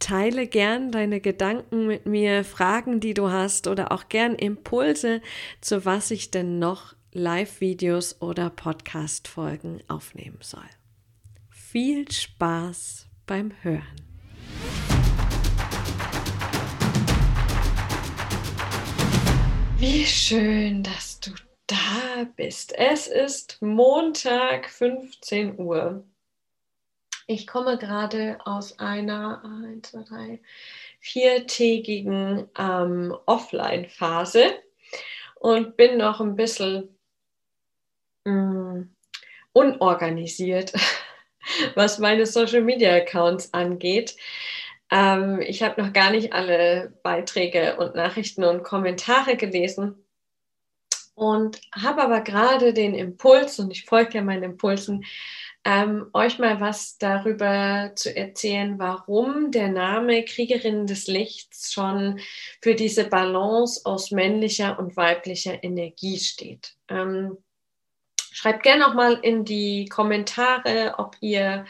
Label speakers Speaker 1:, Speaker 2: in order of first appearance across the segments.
Speaker 1: Teile gern deine Gedanken mit mir, Fragen, die du hast oder auch gern Impulse, zu was ich denn noch Live-Videos oder Podcast-Folgen aufnehmen soll. Viel Spaß beim Hören. Wie schön, dass du da bist. Es ist Montag 15 Uhr. Ich komme gerade aus einer 1, 2, 3, viertägigen ähm, Offline-Phase und bin noch ein bisschen mh, mm, unorganisiert, was meine Social-Media-Accounts angeht. Ähm, ich habe noch gar nicht alle Beiträge und Nachrichten und Kommentare gelesen und habe aber gerade den Impuls, und ich folge ja meinen Impulsen, ähm, euch mal was darüber zu erzählen, warum der Name Kriegerinnen des Lichts schon für diese Balance aus männlicher und weiblicher Energie steht. Ähm, schreibt gerne auch mal in die Kommentare, ob ihr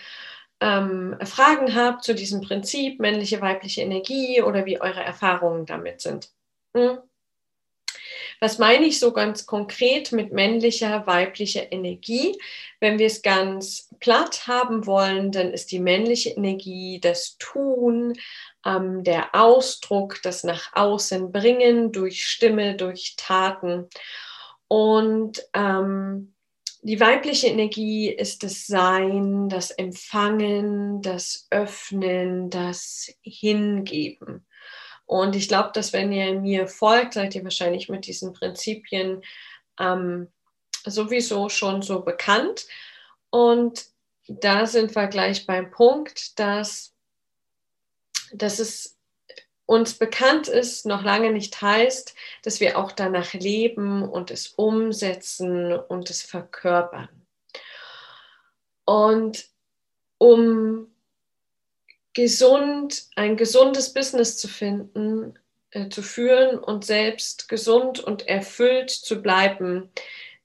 Speaker 1: ähm, Fragen habt zu diesem Prinzip männliche, weibliche Energie oder wie eure Erfahrungen damit sind. Hm? Was meine ich so ganz konkret mit männlicher, weiblicher Energie? Wenn wir es ganz platt haben wollen, dann ist die männliche Energie das Tun, ähm, der Ausdruck, das nach außen bringen durch Stimme, durch Taten. Und ähm, die weibliche Energie ist das Sein, das Empfangen, das Öffnen, das Hingeben. Und ich glaube, dass wenn ihr mir folgt, seid ihr wahrscheinlich mit diesen Prinzipien ähm, sowieso schon so bekannt. Und da sind wir gleich beim Punkt, dass, dass es uns bekannt ist, noch lange nicht heißt, dass wir auch danach leben und es umsetzen und es verkörpern. Und um gesund, ein gesundes Business zu finden, äh, zu führen und selbst gesund und erfüllt zu bleiben,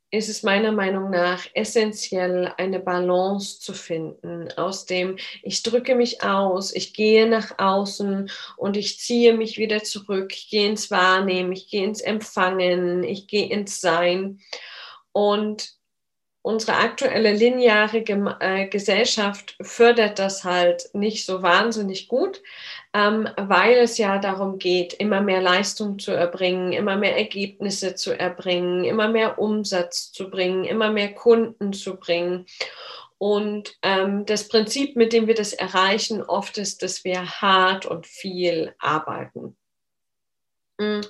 Speaker 1: ist es meiner Meinung nach essentiell, eine Balance zu finden, aus dem ich drücke mich aus, ich gehe nach außen und ich ziehe mich wieder zurück, ich gehe ins Wahrnehmen, ich gehe ins Empfangen, ich gehe ins Sein. Und unsere aktuelle lineare äh, Gesellschaft fördert das halt nicht so wahnsinnig gut, ähm, weil es ja darum geht, immer mehr Leistung zu erbringen, immer mehr Ergebnisse zu erbringen, immer mehr Umsatz zu bringen, immer mehr Kunden zu bringen. Und ähm, das Prinzip, mit dem wir das erreichen, oft ist, dass wir hart und viel arbeiten. Mm.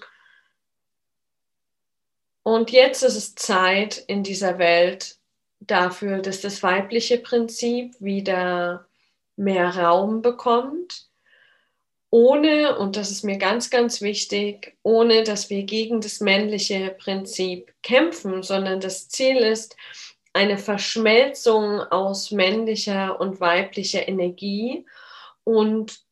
Speaker 1: Und jetzt ist es Zeit in dieser Welt, dafür, dass das weibliche Prinzip wieder mehr Raum bekommt, ohne, und das ist mir ganz, ganz wichtig, ohne dass wir gegen das männliche Prinzip kämpfen, sondern das Ziel ist eine Verschmelzung aus männlicher und weiblicher Energie und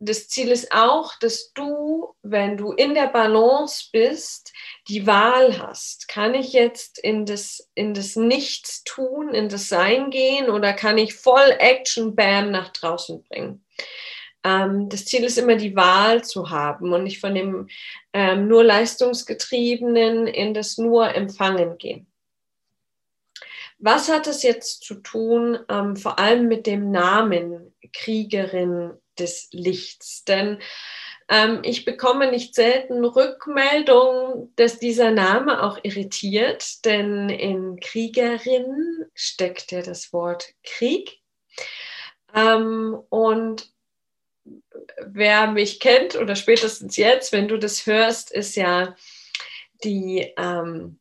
Speaker 1: das Ziel ist auch, dass du, wenn du in der Balance bist, die Wahl hast. Kann ich jetzt in das, in das Nichts tun, in das Sein gehen oder kann ich voll Action Bam nach draußen bringen? Ähm, das Ziel ist immer die Wahl zu haben und nicht von dem ähm, nur Leistungsgetriebenen in das nur Empfangen gehen. Was hat es jetzt zu tun, ähm, vor allem mit dem Namen Kriegerin des Lichts. Denn ähm, ich bekomme nicht selten Rückmeldungen, dass dieser Name auch irritiert, denn in Kriegerin steckt ja das Wort Krieg. Ähm, und wer mich kennt oder spätestens jetzt, wenn du das hörst, ist ja die, ähm,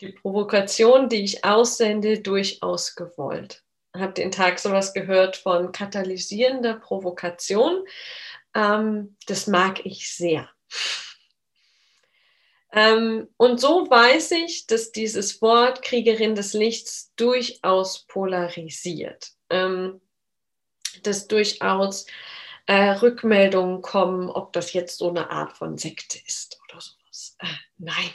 Speaker 1: die Provokation, die ich aussende, durchaus gewollt habe den Tag sowas gehört von katalysierender Provokation. Ähm, das mag ich sehr. Ähm, und so weiß ich, dass dieses Wort Kriegerin des Lichts durchaus polarisiert. Ähm, dass durchaus äh, Rückmeldungen kommen, ob das jetzt so eine Art von Sekte ist oder sowas. Äh, nein,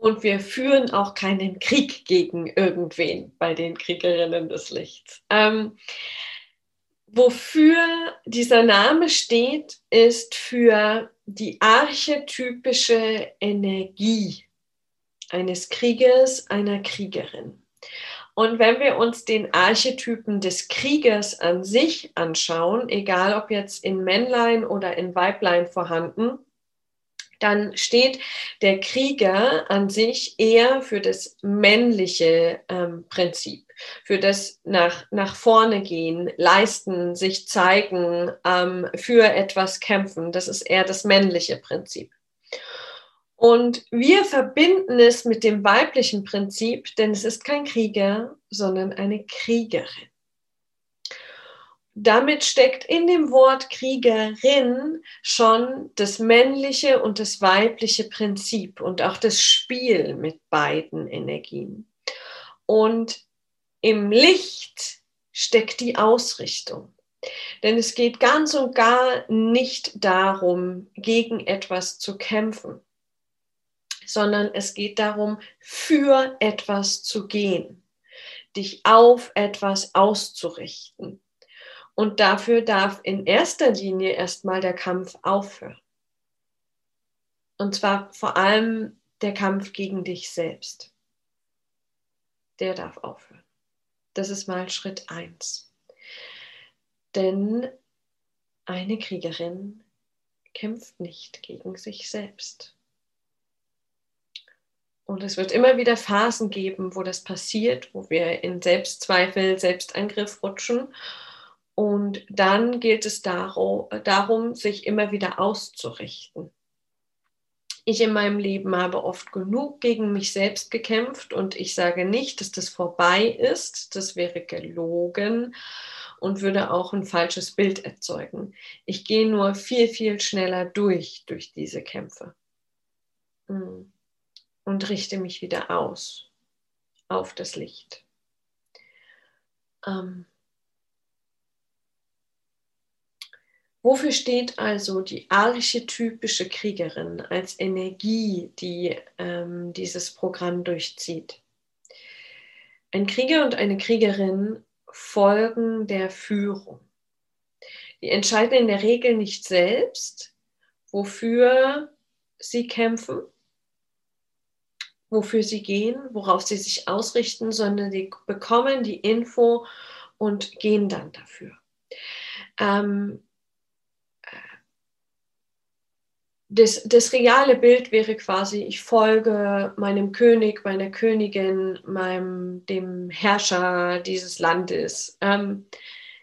Speaker 1: und wir führen auch keinen Krieg gegen irgendwen bei den Kriegerinnen des Lichts. Ähm, wofür dieser Name steht, ist für die archetypische Energie eines Kriegers, einer Kriegerin. Und wenn wir uns den Archetypen des Kriegers an sich anschauen, egal ob jetzt in Männlein oder in Weiblein vorhanden, dann steht der Krieger an sich eher für das männliche ähm, Prinzip, für das nach, nach vorne gehen, leisten, sich zeigen, ähm, für etwas kämpfen. Das ist eher das männliche Prinzip. Und wir verbinden es mit dem weiblichen Prinzip, denn es ist kein Krieger, sondern eine Kriegerin damit steckt in dem Wort Kriegerin schon das männliche und das weibliche Prinzip und auch das Spiel mit beiden Energien. Und im Licht steckt die Ausrichtung. Denn es geht ganz und gar nicht darum, gegen etwas zu kämpfen, sondern es geht darum, für etwas zu gehen. dich auf etwas auszurichten. Und dafür darf in erster Linie erstmal der Kampf aufhören. Und zwar vor allem der Kampf gegen dich selbst. Der darf aufhören. Das ist mal Schritt 1. Denn eine Kriegerin kämpft nicht gegen sich selbst. Und es wird immer wieder Phasen geben, wo das passiert, wo wir in Selbstzweifel, Selbstangriff rutschen. Und dann gilt es darum, sich immer wieder auszurichten. Ich in meinem Leben habe oft genug gegen mich selbst gekämpft und ich sage nicht, dass das vorbei ist. Das wäre gelogen und würde auch ein falsches Bild erzeugen. Ich gehe nur viel, viel schneller durch, durch diese Kämpfe. Hm. Und richte mich wieder aus auf das Licht. Ähm, Wofür steht also die archetypische Kriegerin als Energie, die ähm, dieses Programm durchzieht? Ein Krieger und eine Kriegerin folgen der Führung. Die entscheiden in der Regel nicht selbst, wofür sie kämpfen, wofür sie gehen, worauf sie sich ausrichten, sondern sie bekommen die Info und gehen dann dafür. Ähm, das, das reale Bild wäre quasi, ich folge meinem König, meiner Königin, meinem, dem Herrscher dieses Landes. Ähm,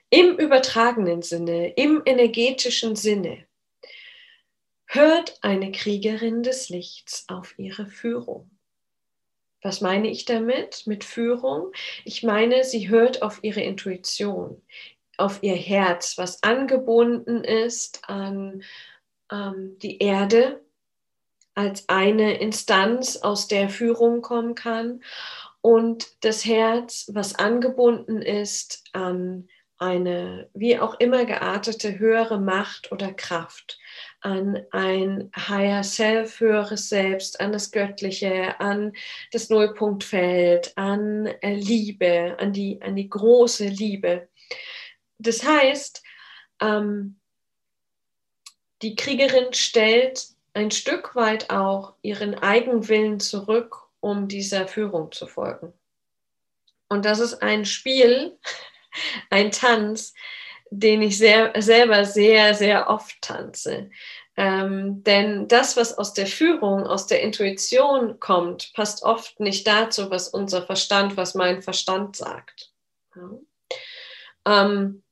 Speaker 1: Im übertragenen Sinne, im energetischen Sinne, hört eine Kriegerin des Lichts auf ihre Führung. Was meine ich damit mit Führung? Ich meine, sie hört auf ihre Intuition, auf ihr Herz, was angebunden ist an ähm, die Erde als eine Instanz, aus der Führung kommen kann und das Herz, was angebunden ist an eine wie auch immer geartete höhere Macht oder Kraft, an ein Higher Self, höheres Selbst, an das Göttliche, an das Nullpunktfeld, an äh, Liebe, an die, an die große Liebe. Das heißt, ähm, die Kriegerin stellt ein Stück weit auch ihren Eigenwillen zurück, um dieser Führung zu folgen. Und das ist ein Spiel, ein Tanz, den ich sehr, selber sehr, sehr oft tanze. Ähm, denn das, was aus der Führung, aus der Intuition kommt, passt oft nicht dazu, was unser Verstand, was mein Verstand sagt. Ja. Ähm,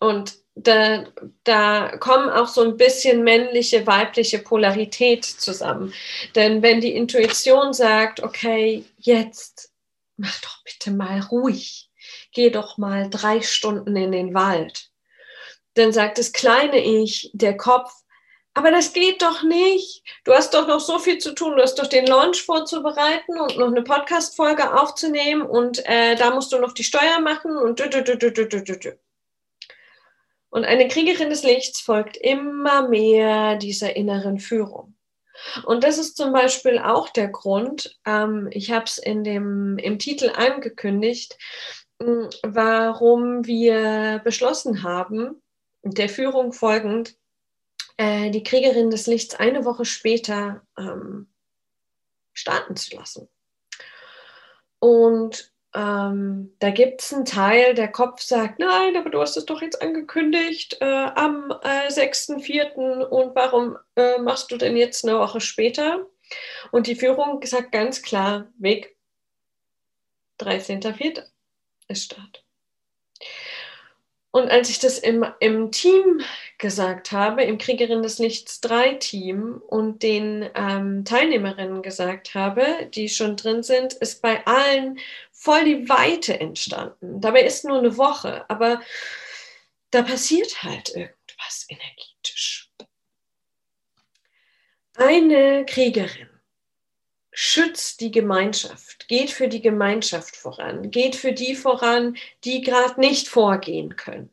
Speaker 1: und da, da kommen auch so ein bisschen männliche, weibliche Polarität zusammen. Denn wenn die Intuition sagt, okay, jetzt mach doch bitte mal ruhig, geh doch mal drei Stunden in den Wald, dann sagt das kleine Ich, der Kopf, aber das geht doch nicht. Du hast doch noch so viel zu tun. Du hast doch den Launch vorzubereiten und noch eine Podcast-Folge aufzunehmen und äh, da musst du noch die Steuer machen und dü, dü, dü, dü, dü, dü, dü. Und eine Kriegerin des Lichts folgt immer mehr dieser inneren Führung. Und das ist zum Beispiel auch der Grund, ähm, ich habe es im Titel angekündigt, warum wir beschlossen haben, der Führung folgend, äh, die Kriegerin des Lichts eine Woche später ähm, starten zu lassen. Und ähm, da gibt es einen Teil, der Kopf sagt, nein, aber du hast es doch jetzt angekündigt äh, am äh, 6.4. und warum äh, machst du denn jetzt eine Woche später? Und die Führung sagt ganz klar, Weg 13.4. ist Start. Und als ich das im, im Team gesagt habe, im Kriegerin des Lichts 3 Team und den ähm, Teilnehmerinnen gesagt habe, die schon drin sind, ist bei allen voll die Weite entstanden. Dabei ist nur eine Woche, aber da passiert halt irgendwas energetisch. Eine Kriegerin schützt die Gemeinschaft, geht für die Gemeinschaft voran, geht für die voran, die gerade nicht vorgehen können.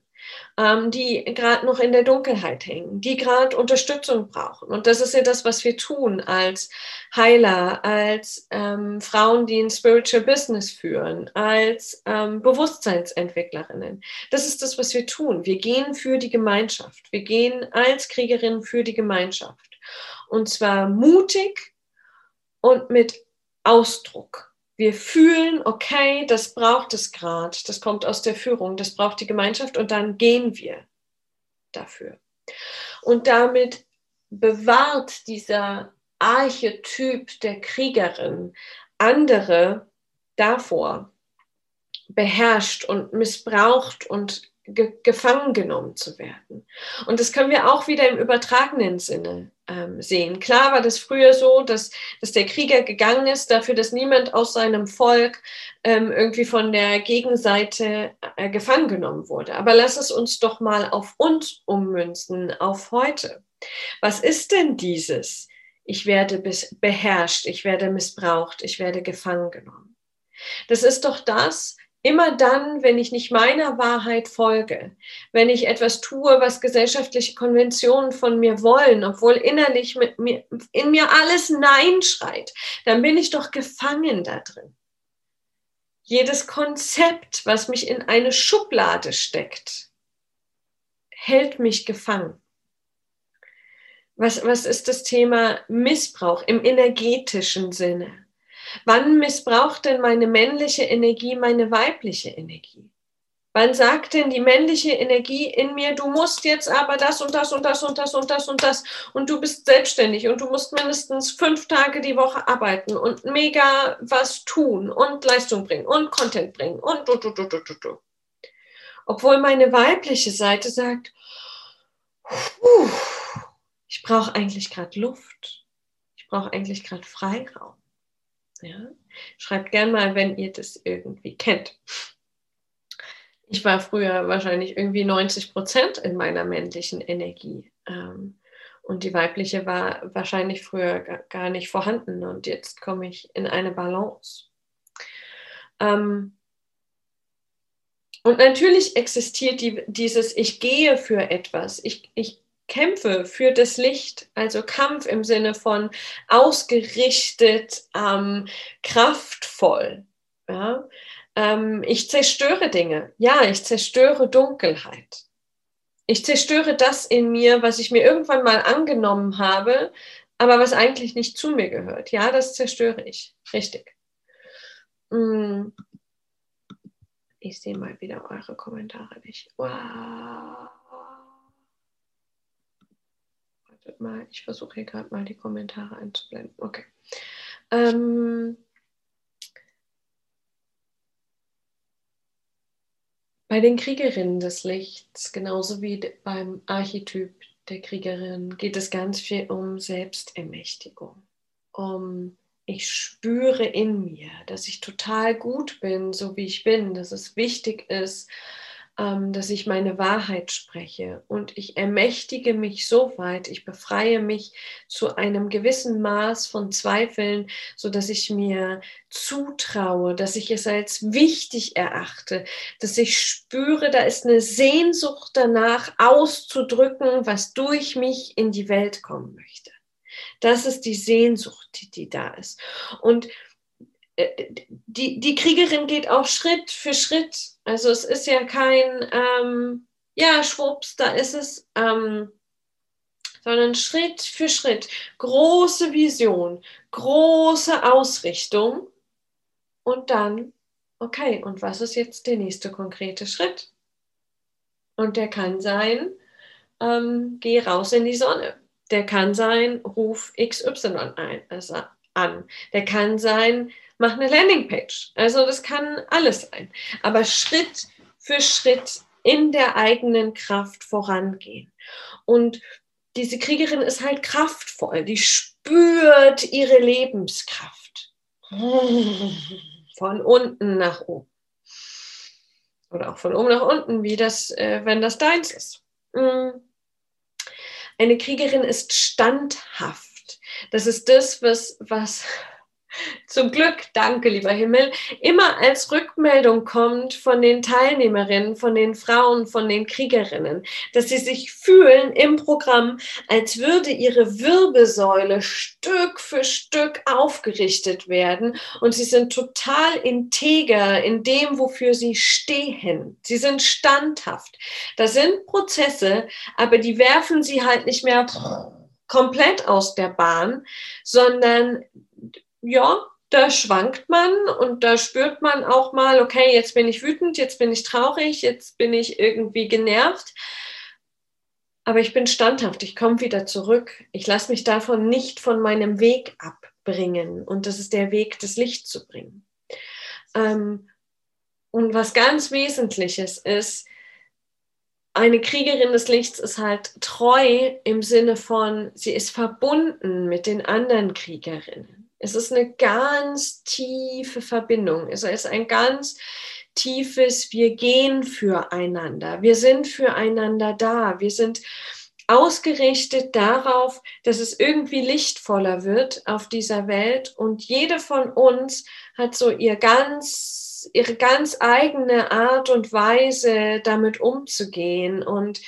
Speaker 1: ähm, die gerade noch in der Dunkelheit hängen, die gerade Unterstützung brauchen. Und das ist ja das, was wir tun als Heiler, als ähm, Frauen, die ein Spiritual Business führen, als ähm, Bewusstseinsentwicklerinnen. Das ist das, was wir tun. Wir gehen für die Gemeinschaft. Wir gehen als Kriegerinnen für die Gemeinschaft. Und zwar mutig und mit Ausdruck. Wir fühlen, okay, das braucht es gerade, das kommt aus der Führung, das braucht die Gemeinschaft und dann gehen wir dafür. Und damit bewahrt dieser Archetyp der Kriegerin andere davor, beherrscht und missbraucht und ge gefangen genommen zu werden. Und das können wir auch wieder im übertragenen Sinne ähm, sehen. Klar war das früher so, dass, dass der Krieger gegangen ist, dafür, dass niemand aus seinem Volk ähm, irgendwie von der Gegenseite äh, gefangen genommen wurde. Aber lass es uns doch mal auf uns ummünzen, auf heute. Was ist denn dieses? Ich werde beherrscht, ich werde missbraucht, ich werde gefangen genommen. Das ist doch das, Immer dann, wenn ich nicht meiner Wahrheit folge, wenn ich etwas tue, was gesellschaftliche Konventionen von mir wollen, obwohl innerlich mit mir, in mir alles Nein schreit, dann bin ich doch gefangen da drin. Jedes Konzept, was mich in eine Schublade steckt, hält mich gefangen. Was, was ist das Thema Missbrauch im energetischen Sinne? Wann missbraucht denn meine männliche Energie meine weibliche Energie? Wann sagt denn die männliche Energie in mir, du musst jetzt aber das und das und das und das und das und das und du bist selbstständig und du musst mindestens fünf Tage die Woche arbeiten und mega was tun und Leistung bringen und Content bringen und du, du, du, du, du, du. Obwohl meine weibliche Seite sagt, ich brauche eigentlich gerade Luft. Ich brauche eigentlich gerade Freiraum. Ja? Schreibt gern mal, wenn ihr das irgendwie kennt. Ich war früher wahrscheinlich irgendwie 90 Prozent in meiner männlichen Energie. Ähm, und die weibliche war wahrscheinlich früher gar nicht vorhanden. Und jetzt komme ich in eine Balance. Ähm, und natürlich existiert die, dieses Ich gehe für etwas. Ich, ich kämpfe für das Licht, also Kampf im Sinne von ausgerichtet, ähm, kraftvoll. Ja? Ähm, ich zerstöre Dinge. Ja, ich zerstöre Dunkelheit. Ich zerstöre das in mir, was ich mir irgendwann mal angenommen habe, aber was eigentlich nicht zu mir gehört. Ja, das zerstöre ich. Richtig. Mm. Ich sehe mal wieder eure Kommentare nicht. Wow. Mal, ich versuche hier gerade mal die Kommentare einzublenden. Okay. Ähm, bei den Kriegerinnen des Lichts, genauso wie beim Archetyp der Kriegerin, geht es ganz viel um Selbstermächtigung. Um ich spüre in mir, dass ich total gut bin, so wie ich bin, dass es wichtig ist, dass ich meine Wahrheit spreche und ich ermächtige mich so weit, ich befreie mich zu einem gewissen Maß von Zweifeln, so dass ich mir zutraue, dass ich es als wichtig erachte, dass ich spüre, da ist eine Sehnsucht danach auszudrücken, was durch mich in die Welt kommen möchte. Das ist die Sehnsucht, die, die da ist. Und äh, die, die Kriegerin geht auch Schritt für Schritt. Also es ist ja kein, ähm, ja, schwupps, da ist es, ähm, sondern Schritt für Schritt. Große Vision, große Ausrichtung und dann, okay, und was ist jetzt der nächste konkrete Schritt? Und der kann sein, ähm, geh raus in die Sonne. Der kann sein, ruf XY ein, also an. Der kann sein, mach eine Landingpage. Also das kann alles sein. Aber Schritt für Schritt in der eigenen Kraft vorangehen. Und diese Kriegerin ist halt kraftvoll, die spürt ihre Lebenskraft. Von unten nach oben. Oder auch von oben nach unten, wie das, äh, wenn das deins ist. Mm. Eine Kriegerin ist standhaft. Das ist das, was, was zum Glück, danke, lieber Himmel, immer als Rückmeldung kommt von den Teilnehmerinnen, von den Frauen, von den Kriegerinnen, dass sie sich fühlen im Programm, als würde ihre Wirbelsäule Stück für Stück aufgerichtet werden und sie sind total integer in dem, wofür sie stehen. Sie sind standhaft. Das sind Prozesse, aber die werfen sie halt nicht mehr komplett aus der Bahn, sondern ja, da schwankt man und da spürt man auch mal, okay, jetzt bin ich wütend, jetzt bin ich traurig, jetzt bin ich irgendwie genervt. Aber ich bin standhaft, ich komme wieder zurück. Ich lasse mich davon nicht von meinem Weg abbringen. Und das ist der Weg, das Licht zu bringen. Ähm, und was ganz Wesentliches ist, eine Kriegerin des Lichts ist halt treu im Sinne von, sie ist verbunden mit den anderen Kriegerinnen. Es ist eine ganz tiefe Verbindung. Es ist ein ganz tiefes, wir gehen füreinander. Wir sind füreinander da. Wir sind ausgerichtet darauf, dass es irgendwie lichtvoller wird auf dieser Welt. Und jede von uns hat so ihr ganz, ihre ganz eigene Art und Weise, damit umzugehen und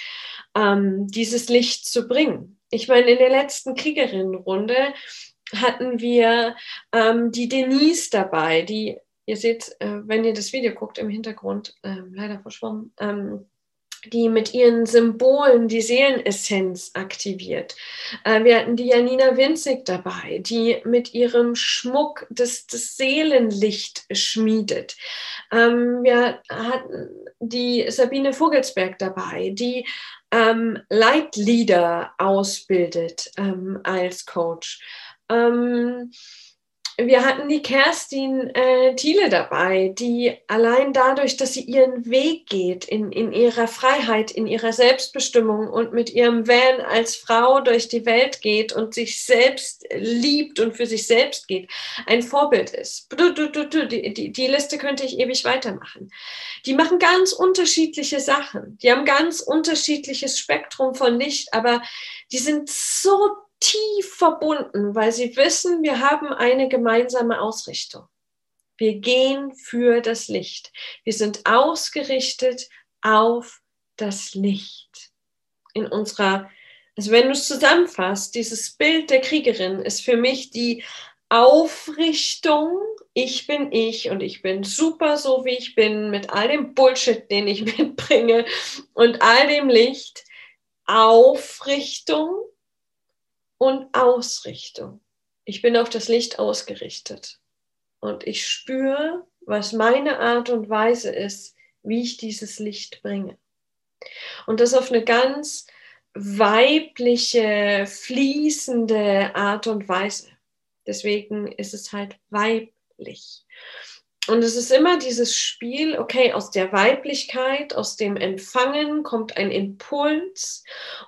Speaker 1: ähm, dieses Licht zu bringen. Ich meine, in der letzten Kriegerinnenrunde hatten wir ähm, die Denise dabei, die, ihr seht, äh, wenn ihr das Video guckt, im Hintergrund, äh, leider verschwommen, ähm, die mit ihren Symbolen die Seelenessenz aktiviert. Äh, wir hatten die Janina Winzig dabei, die mit ihrem Schmuck das, das Seelenlicht schmiedet. Ähm, wir hatten die Sabine Vogelsberg dabei, die ähm, Leitlieder ausbildet ähm, als Coach. Ähm, wir hatten die Kerstin äh, Thiele dabei, die allein dadurch, dass sie ihren Weg geht in, in ihrer Freiheit, in ihrer Selbstbestimmung und mit ihrem Van als Frau durch die Welt geht und sich selbst liebt und für sich selbst geht, ein Vorbild ist. Die, die, die Liste könnte ich ewig weitermachen. Die machen ganz unterschiedliche Sachen. Die haben ganz unterschiedliches Spektrum von Licht, aber die sind so tief verbunden, weil sie wissen, wir haben eine gemeinsame Ausrichtung. Wir gehen für das Licht. Wir sind ausgerichtet auf das Licht. In unserer, also wenn du es zusammenfasst, dieses Bild der Kriegerin ist für mich die Aufrichtung, ich bin ich und ich bin super so, wie ich bin, mit all dem Bullshit, den ich mitbringe und all dem Licht. Aufrichtung, und Ausrichtung. Ich bin auf das Licht ausgerichtet und ich spüre, was meine Art und Weise ist, wie ich dieses Licht bringe. Und das auf eine ganz weibliche, fließende Art und Weise. Deswegen ist es halt weiblich. Und es ist immer dieses Spiel, okay, aus der Weiblichkeit, aus dem Empfangen kommt ein Impuls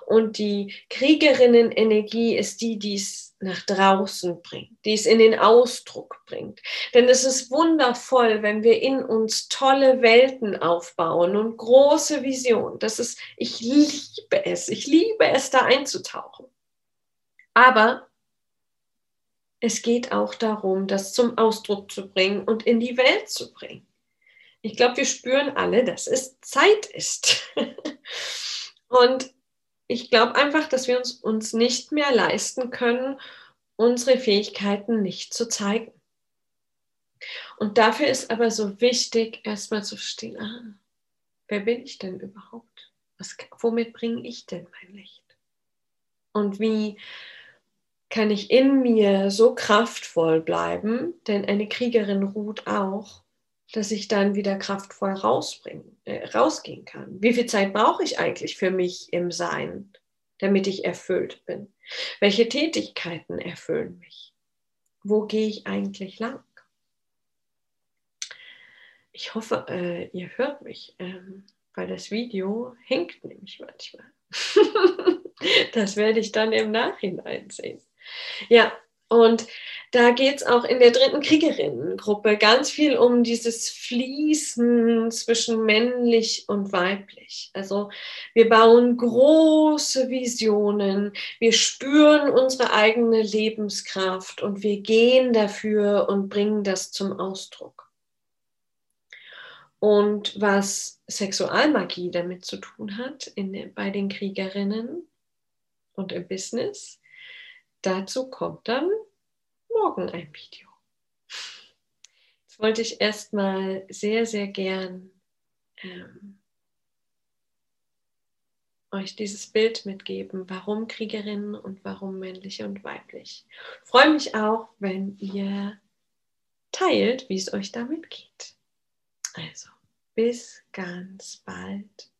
Speaker 1: und die Kriegerinnenenergie ist die, die es nach draußen bringt, die es in den Ausdruck bringt. Denn es ist wundervoll, wenn wir in uns tolle Welten aufbauen und große Visionen. Das ist, ich liebe es, ich liebe es, da einzutauchen. Aber es geht auch darum, das zum Ausdruck zu bringen und in die Welt zu bringen. Ich glaube, wir spüren alle, dass es Zeit ist. und ich glaube einfach, dass wir uns, uns nicht mehr leisten können, unsere Fähigkeiten nicht zu zeigen. Und dafür ist aber so wichtig, erstmal zu verstehen, ah, wer bin ich denn überhaupt? Was, womit bringe ich denn mein Licht? Und wie kann ich in mir so kraftvoll bleiben, denn eine Kriegerin ruht auch, dass ich dann wieder kraftvoll rausbringen, äh, rausgehen kann. Wie viel Zeit brauche ich eigentlich für mich im Sein, damit ich erfüllt bin? Welche Tätigkeiten erfüllen mich? Wo gehe ich eigentlich lang? Ich hoffe, äh, ihr hört mich, ähm, weil das Video hängt nämlich manchmal. das werde ich dann im Nachhinein sehen. Ja, Und da geht es auch in der dritten Kriegerinnengruppe ganz viel um dieses Fließen zwischen männlich und weiblich. Also wir bauen große Visionen, wir spüren unsere eigene Lebenskraft und wir gehen dafür und bringen das zum Ausdruck. Und was Sexualmagie damit zu tun hat in, bei den Kriegerinnen und im Business, dazu kommt dann morgen ein Video. Jetzt wollte ich erstmal sehr, sehr gern ähm, euch dieses Bild mitgeben, warum Kriegerinnen und warum männlich und weiblich. Ich freue mich auch, wenn ihr teilt, wie es euch damit geht. Also, bis ganz bald.